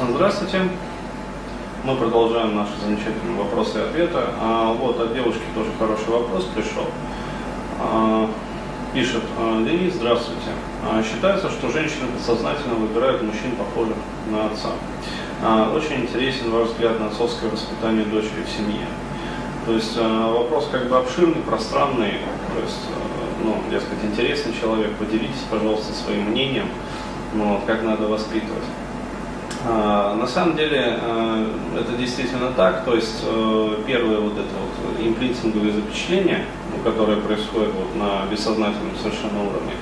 Здравствуйте. Мы продолжаем наши замечательные вопросы и ответы. А, вот от девушки тоже хороший вопрос пришел. А, пишет а, Денис, здравствуйте. Считается, что женщины подсознательно выбирают мужчин, похожих на отца. Очень интересен ваш взгляд на отцовское воспитание дочери в семье. То есть вопрос как бы обширный, пространный, то есть, ну, дескать, интересный человек. Поделитесь, пожалуйста, своим мнением, ну, как надо воспитывать. А, на самом деле э, это действительно так, то есть э, первое вот это вот имплицинговые запечатления, которые происходят вот на бессознательном совершенно уровне,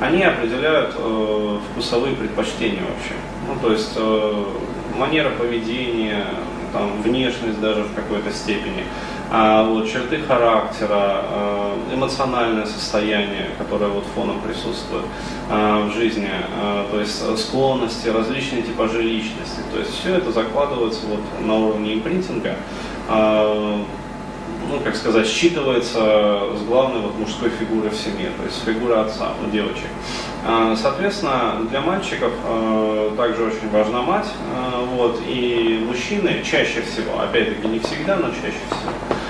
они определяют э, вкусовые предпочтения вообще. Ну, то есть манера поведения, там, внешность даже в какой-то степени а вот, черты характера, э, эмоциональное состояние, которое вот фоном присутствует э, в жизни, то есть склонности, различные типажи личности. То есть все это закладывается вот на уровне импринтинга, ну, как сказать, считывается с главной вот мужской фигуры в семье, то есть фигура отца у девочек. Соответственно, для мальчиков также очень важна мать, вот, и мужчины чаще всего, опять-таки не всегда, но чаще всего, а,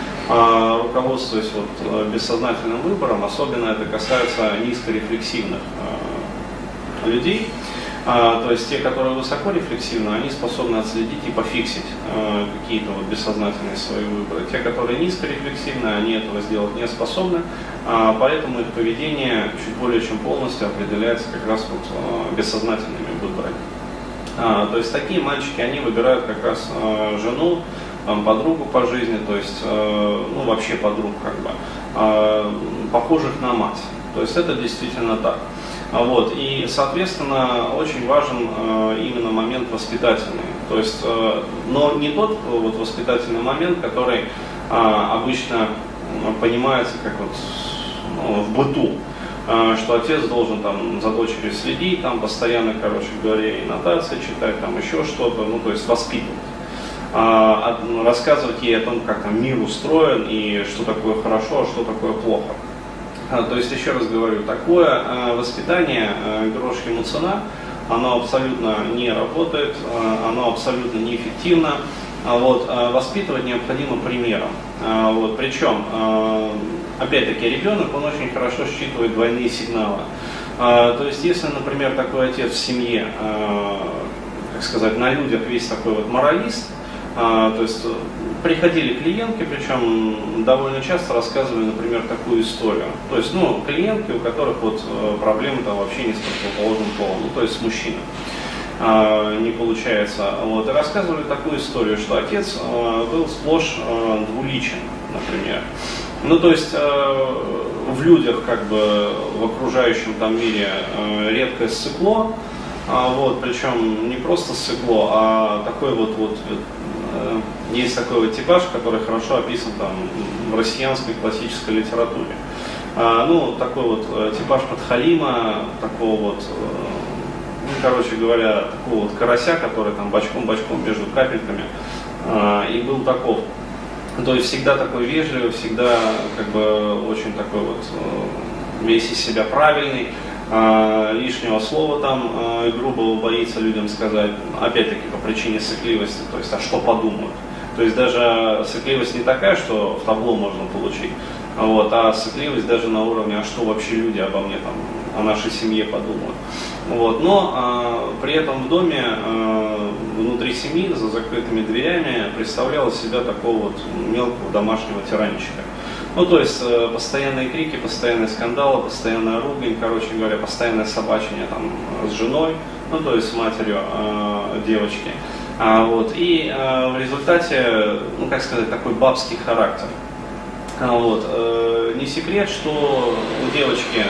руководствуясь вот э, бессознательным выбором, особенно это касается низкорефлексивных э, людей, а, то есть те, которые высоко рефлексивны, они способны отследить и пофиксить э, какие-то вот бессознательные свои выборы. Те, которые низкорефлексивны, они этого сделать не способны, а, поэтому их поведение чуть более чем полностью определяется как раз вот бессознательными выборами. То есть такие мальчики, они выбирают как раз жену, подругу по жизни, то есть, э, ну, вообще подруг, как бы, э, похожих на мать. То есть это действительно так. А вот, и, соответственно, очень важен э, именно момент воспитательный. То есть, э, но не тот вот, воспитательный момент, который э, обычно понимается как вот ну, в быту э, что отец должен там за дочерью следить, там постоянно, короче говоря, и нотации читать, там еще что-то, ну, то есть воспитывать. А, рассказывать ей о том, как там мир устроен и что такое хорошо, а что такое плохо. А, то есть, еще раз говорю, такое а, воспитание, грош ему цена, оно абсолютно не работает, оно абсолютно неэффективно. Вот, воспитывать необходимо примером. Вот, причем, опять-таки, ребенок, он очень хорошо считывает двойные сигналы. То есть, если, например, такой отец в семье, как сказать, на людях весь такой вот моралист, то есть э, приходили клиентки, причем довольно часто рассказывали, например, такую историю. То есть, ну, клиентки, у которых вот э, проблемы там вообще не с противоположным полом, ну, то есть с мужчиной а, не получается. Вот, и рассказывали такую историю, что отец э, был сплошь двуличен, например. Ну, то есть в людях, как бы в окружающем там мире редкое сыкло, а, вот, причем не просто сыкло, а такой вот, вот есть такой вот типаж, который хорошо описан там в россиянской классической литературе. А, ну, такой вот э, типаж подхалима, такого вот, э, ну, короче говоря, такого вот карася, который там бочком-бочком между капельками, а, и был таков. То есть всегда такой вежливый, всегда как бы очень такой вот весь из себя правильный, а, лишнего слова там а, грубого боится людям сказать, опять-таки по причине сыкливости, то есть а что подумают. То есть даже сыкливость не такая, что в табло можно получить, вот, а сыкливость даже на уровне, а что вообще люди обо мне там, о нашей семье подумают. Вот, но а, при этом в доме а, внутри семьи за закрытыми дверями представлял себя такого вот мелкого домашнего тиранчика. Ну, то есть э, постоянные крики, постоянные скандалы, постоянная ругань, короче говоря, постоянное собачение там с женой, ну, то есть с матерью э, девочки. А, вот, и э, в результате, ну, как сказать, такой бабский характер. А, вот, э, не секрет, что у девочки